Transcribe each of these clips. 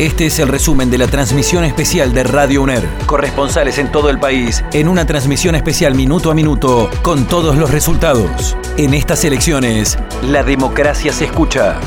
Este es el resumen de la transmisión especial de Radio UNER. Corresponsales en todo el país, en una transmisión especial minuto a minuto, con todos los resultados. En estas elecciones, la democracia se escucha.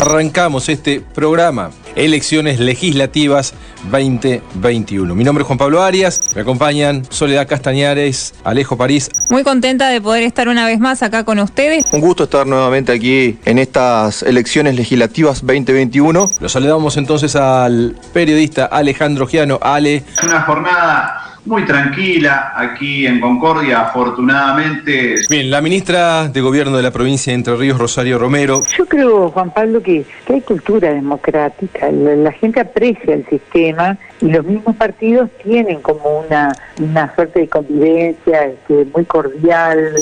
Arrancamos este programa, Elecciones Legislativas 2021. Mi nombre es Juan Pablo Arias, me acompañan Soledad Castañares, Alejo París. Muy contenta de poder estar una vez más acá con ustedes. Un gusto estar nuevamente aquí en estas elecciones legislativas 2021. Los saludamos entonces al periodista Alejandro Giano. Ale. Es una jornada muy tranquila aquí en Concordia, afortunadamente. Bien, la ministra de Gobierno de la provincia de Entre Ríos, Rosario Romero. Yo creo, Juan Pablo, que, hay cultura democrática, la, gente aprecia el sistema y los mismos partidos tienen como una, una suerte de convivencia este, muy cordial.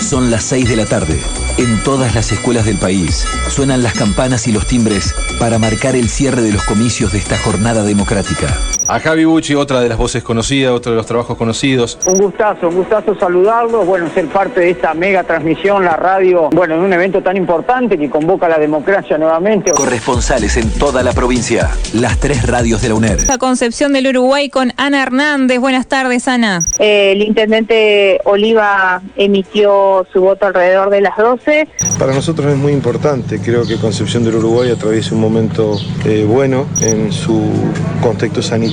Son las 6 de la tarde. En todas las escuelas del país suenan las campanas y los timbres para marcar el cierre de los comicios de esta jornada democrática. A Javi Bucci, otra de las voces conocidas, otro de los trabajos conocidos. Un gustazo, un gustazo saludarlos, bueno, ser parte de esta mega transmisión, la radio, bueno, en un evento tan importante que convoca a la democracia nuevamente. Corresponsales en toda la provincia, las tres radios de la UNER. La Concepción del Uruguay con Ana Hernández. Buenas tardes, Ana. Eh, el intendente Oliva emitió su voto alrededor de las 12. Para nosotros es muy importante, creo que Concepción del Uruguay atraviesa un momento eh, bueno en su contexto sanitario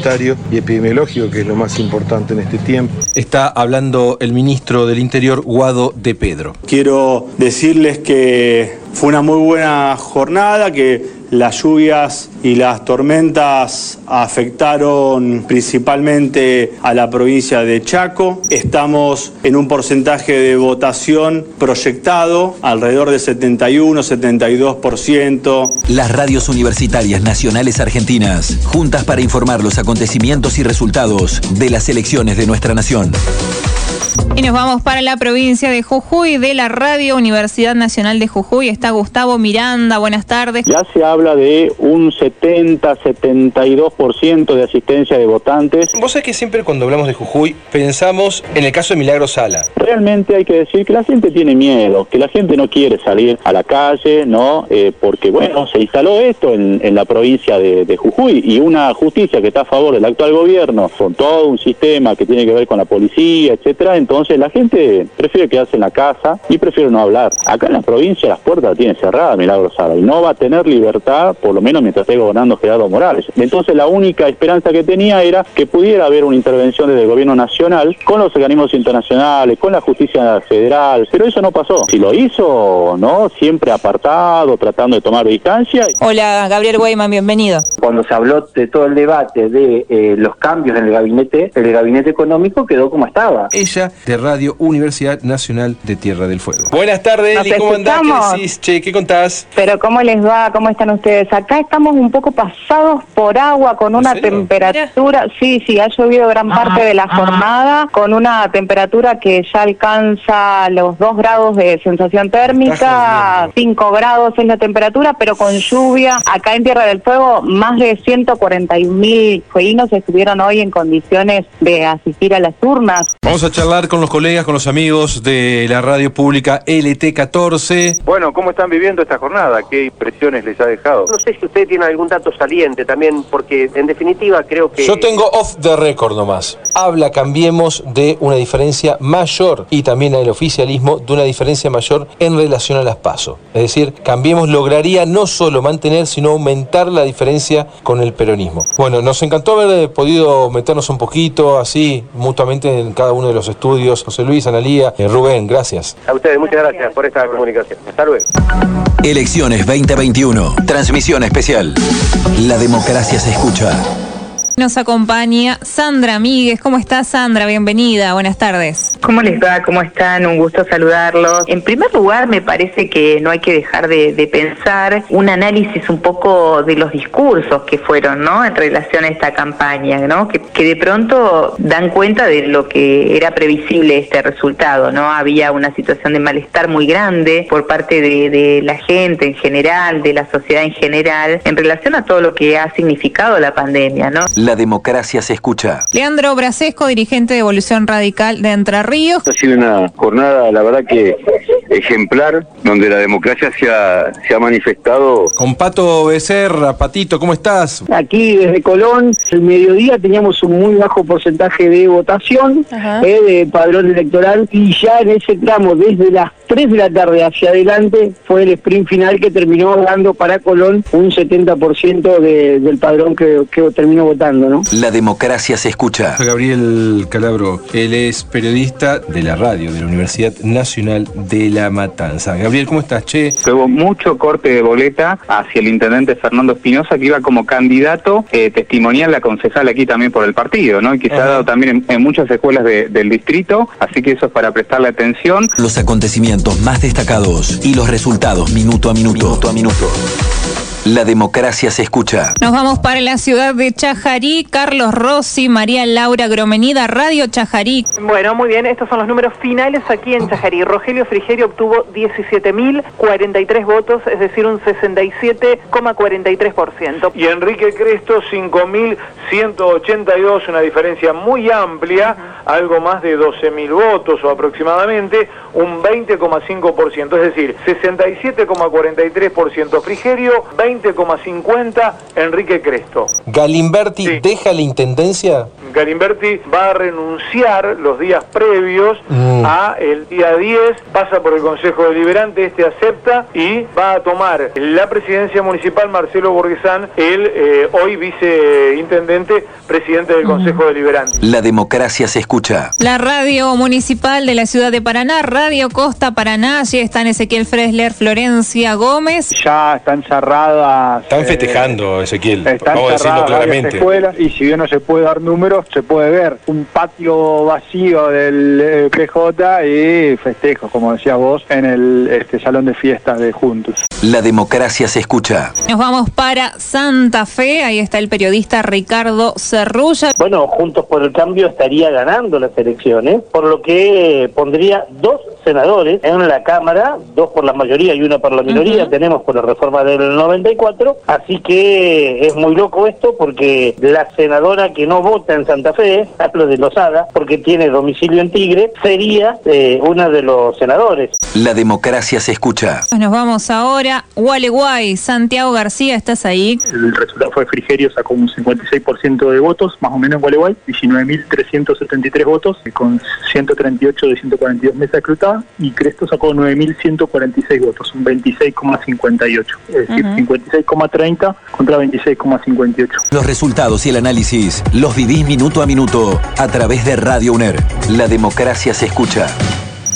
y epidemiológico, que es lo más importante en este tiempo. Está hablando el ministro del Interior, Guado de Pedro. Quiero decirles que fue una muy buena jornada, que las lluvias y las tormentas afectaron principalmente a la provincia de Chaco. Estamos en un porcentaje de votación proyectado alrededor de 71-72%. Las radios universitarias nacionales argentinas, juntas para informar los acontecimientos y resultados de las elecciones de nuestra nación. Y nos vamos para la provincia de Jujuy, de la Radio Universidad Nacional de Jujuy. Está Gustavo Miranda, buenas tardes. Ya se habla de un 70-72% de asistencia de votantes. Vos sabés que siempre cuando hablamos de Jujuy pensamos en el caso de Milagro Sala. Realmente hay que decir que la gente tiene miedo, que la gente no quiere salir a la calle, ¿no? Eh, porque, bueno, se instaló esto en, la provincia de, de Jujuy y una justicia que está a favor del actual gobierno, con todo un sistema que tiene que ver con la policía, etcétera, entonces la gente prefiere quedarse en la casa y prefiere no hablar. Acá en la provincia las puertas las tiene cerradas Milagro Sala y no va a tener libertad, por lo menos mientras esté gobernando Gerardo Morales. Entonces la única esperanza que tenía era que pudiera haber una intervención desde el gobierno nacional con los organismos internacionales, con la justicia federal, pero eso no pasó. Si lo hizo, ¿no? Siempre apartado, tratando de tomar distancia. Hola, Gabriel Weyman, bienvenido. Cuando se habló de todo el debate de eh, los cambios en el gabinete, el gabinete económico quedó como estaba. Ella de Radio Universidad Nacional de Tierra del Fuego. Buenas tardes, Eli, ¿cómo andás? ¿Qué ¿Qué contás? Pero ¿cómo les va? ¿Cómo están ustedes? Acá estamos un poco pasados por agua, con una temperatura, sí, sí, ha llovido gran parte de la jornada, con una temperatura que ya alcanza los 2 grados de sensación térmica, 5 grados es la temperatura, pero con lluvia. Acá en Tierra del Fuego, más de 141 mil fueguinos estuvieron hoy en condiciones de asistir a las urnas. Vamos a charlar con los colegas, con los amigos de la radio pública LT14. Bueno, ¿cómo están viviendo esta jornada? ¿Qué impresiones les ha dejado? No sé si usted tiene algún dato saliente también, porque en definitiva creo que... Yo tengo off the record nomás. Habla, cambiemos, de una diferencia mayor y también el oficialismo de una diferencia mayor en relación a las pasos. Es decir, cambiemos lograría no solo mantener, sino aumentar la diferencia con el peronismo. Bueno, nos encantó haber podido meternos un poquito así mutuamente en cada uno de los estudios José Luis, Analía, eh, Rubén, gracias. A ustedes, muchas gracias por esta comunicación. Hasta luego. Elecciones 2021, transmisión especial. La democracia se escucha. Nos acompaña Sandra Míguez. ¿Cómo está Sandra? Bienvenida. Buenas tardes. ¿Cómo les va? ¿Cómo están? Un gusto saludarlos. En primer lugar, me parece que no hay que dejar de, pensar un análisis un poco de los discursos que fueron, ¿no? En relación a esta campaña, ¿no? Que, de pronto dan cuenta de lo que era previsible este resultado, ¿no? Había una situación de malestar muy grande por parte de, la gente en general, de la sociedad en general, en relación a todo lo que ha significado la pandemia, ¿no? La democracia se escucha. ejemplar donde la democracia se ha, se ha manifestado. Con Pato Becerra, Patito, ¿cómo estás? Aquí desde Colón, el mediodía teníamos un muy bajo porcentaje de votación, eh, de padrón electoral, y ya en ese tramo, desde las 3 de la tarde hacia adelante, fue el sprint final que terminó dando para Colón un 70% de, del padrón que, que terminó votando, ¿no? La democracia se escucha. Gabriel Calabro, él es periodista de la radio de la Universidad Nacional de La Matanza. Gabriel, ¿cómo estás, che? Hubo mucho corte de boleta hacia el intendente Fernando Espinosa, que iba como candidato eh, testimonial a concejal aquí también por el partido, ¿no? Y que se ha dado también en, en muchas escuelas de- del distrito, así que eso es para prestarle atención. Los acontecimientos más destacados y los resultados minuto a minuto. Minuto a minuto. La democracia se escucha. Nos vamos para la ciudad de Chajarí. Carlos Rossi, María Laura Gromenida, Radio Chajarí. Bueno, muy bien, estos son los números finales aquí en Chajarí. Rogelio Frigerio obtuvo 17.043 votos, es decir, un 67,43%. y Enrique Cresto 5.182, una diferencia muy amplia, algo más de 12.000 votos o aproximadamente, un 20,5%, es decir, 67,43% Frigerio, 20,50% Enrique Cresto. ¿Galimberti deja la intendencia? Galimberti va a renunciar los días previos Mm. a el día 10, pasa por el Consejo Deliberante, este acepta y va a tomar la presidencia municipal Marcelo Borgesán, el eh, hoy viceintendente, presidente del Consejo Deliberante. La democracia se escucha. La radio municipal de la ciudad de Paraná, Radio Costa Paraná, allí están Ezequiel Fresler, Florencia Gómez. Ya están cerradas. Están eh, festejando, Ezequiel. Están Vamos a decirlo claramente. escuelas y si bien no se puede dar números, se puede ver un patio vacío del eh, PJ y festejos, como decías vos, en el este salón de fiestas de Juntos. La democracia se escucha. Nos vamos para Santa Fe, ahí está el periodista Ricardo Cerrulla. Bueno, Juntos por el Cambio estaría ganando las elecciones, por lo que pondría dos senadores en la Cámara, dos por la mayoría y una por la minoría, tenemos por la reforma del 94, así que es muy loco esto porque la senadora que no vota en Santa Fe, hablo de Lozada, porque tiene domicilio en Tigre, sería eh, una de los senadores. La democracia se escucha. Nos vamos ahora, Gualeguay, Santiago García, ¿estás ahí? El resultado fue Frigerio, sacó un 56% de votos, más o menos en Gualeguay, 19.373 votos, con 138 de 142 mesas escrutadas, y Cresto sacó 9.146 votos, un 26,58, es decir, Ujú. 56,30 contra 26,58. Los resultados y el análisis los vivís minuto a minuto a través de Radio UNER. La democracia se escucha.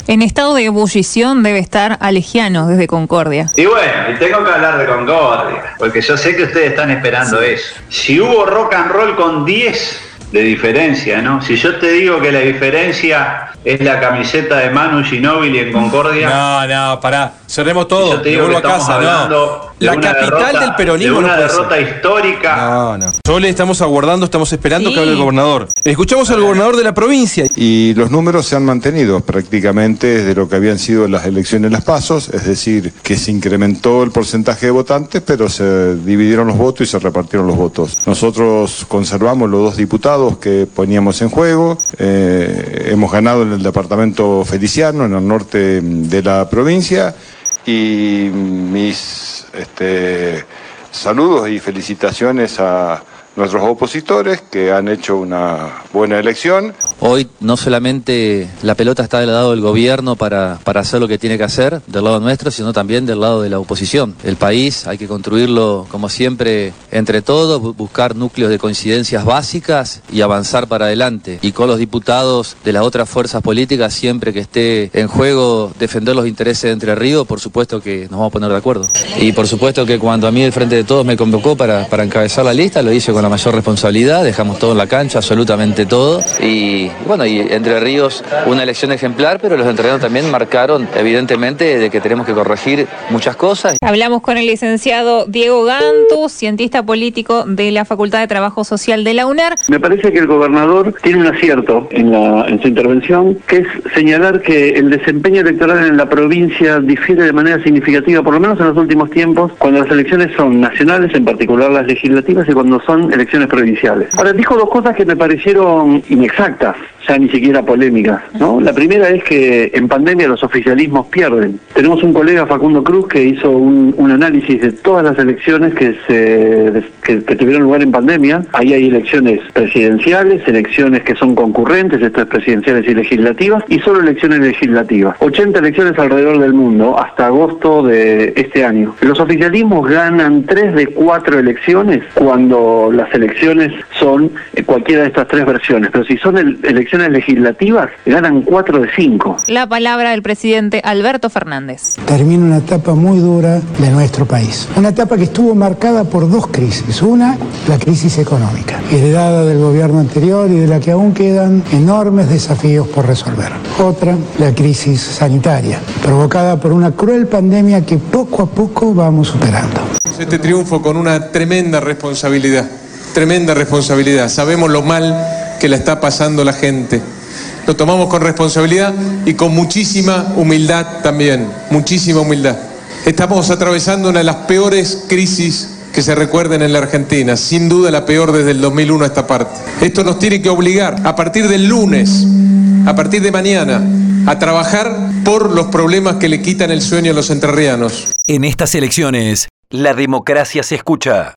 En estado de ebullición debe estar Alegiano desde Concordia. Y bueno, y tengo que hablar de Concordia, porque yo sé que ustedes están esperando eso. Si hubo rock and roll con 10 de diferencia, ¿no? Si yo te digo que la diferencia es la camiseta de Manu Ginóbili en Concordia. No, no, pará. Cerremos todo. Yo te digo que a estamos casa, hablando no. La capital derrota- del peronismo de una no puede ser. derrota histórica. No, no. Solo le estamos aguardando, estamos esperando Sí. que hable el gobernador. Escuchamos al gobernador de la provincia. Y los números se han mantenido prácticamente desde lo que habían sido las elecciones en las pasos, es decir, que se incrementó el porcentaje de votantes, pero se dividieron los votos y se repartieron los votos. Nosotros conservamos los dos diputados que poníamos en juego, eh, hemos ganado en el departamento Feliciano, en el norte de la provincia, y mis este, saludos y felicitaciones a nuestros opositores que han hecho una buena elección. Hoy no solamente la pelota está del lado del gobierno para, para hacer lo que tiene que hacer, del lado nuestro, sino también del lado de la oposición. El país hay que construirlo, como siempre, entre todos, bu- buscar núcleos de coincidencias básicas y avanzar para adelante. Y con los diputados de las otras fuerzas políticas, siempre que esté en juego defender los intereses de Entre Ríos, por supuesto que nos vamos a poner de acuerdo. Y por supuesto que cuando a mí el Frente de Todos me convocó para, para encabezar la lista, lo hice con la mayor responsabilidad, dejamos todo en la cancha, absolutamente todo. Y bueno, y Entre Ríos, una elección ejemplar, pero los entrenados también marcaron, evidentemente, de que tenemos que corregir muchas cosas. Hablamos con el licenciado Diego Gantu, cientista político de la Facultad de Trabajo Social de la UNER. Me parece que el gobernador tiene un acierto en, la- en su intervención, que es señalar que el desempeño electoral en la provincia difiere de manera significativa, por lo menos en los últimos tiempos, cuando las elecciones son nacionales, en particular las legislativas, y cuando son elecciones provinciales. Ahora, dijo dos cosas que me parecieron inexactas. Ya ni siquiera polémicas. ¿no? La primera es que en pandemia los oficialismos pierden. Tenemos un colega, Facundo Cruz, que hizo un, un análisis de todas las elecciones que, se, que, tuvieron lugar en pandemia. Ahí hay elecciones presidenciales, elecciones que son concurrentes, esto es presidenciales y legislativas, y solo elecciones legislativas. 80 elecciones alrededor del mundo hasta agosto de este año. Los oficialismos ganan 3 de 4 elecciones cuando las elecciones son eh, cualquiera de estas tres versiones, pero si son el- elecciones legislativas, ganan 4 de 5. La palabra del presidente Alberto Fernández. termina una etapa muy dura de nuestro país. Una etapa que estuvo marcada por dos crisis. Una, la crisis económica, heredada del gobierno anterior y de la que aún quedan enormes desafíos por resolver. Otra, la crisis sanitaria, provocada por una cruel pandemia que poco a poco vamos superando. Este triunfo con una tremenda responsabilidad, tremenda responsabilidad. Sabemos lo mal que la está pasando la gente. Lo tomamos con responsabilidad y con muchísima humildad también, muchísima humildad. Estamos atravesando una de las peores crisis que se recuerden en la Argentina, sin duda la peor desde el 2001 a esta parte. Esto nos tiene que obligar a partir del lunes, a partir de mañana, a trabajar por los problemas que le quitan el sueño a los entrerrianos. En estas elecciones, la democracia se escucha.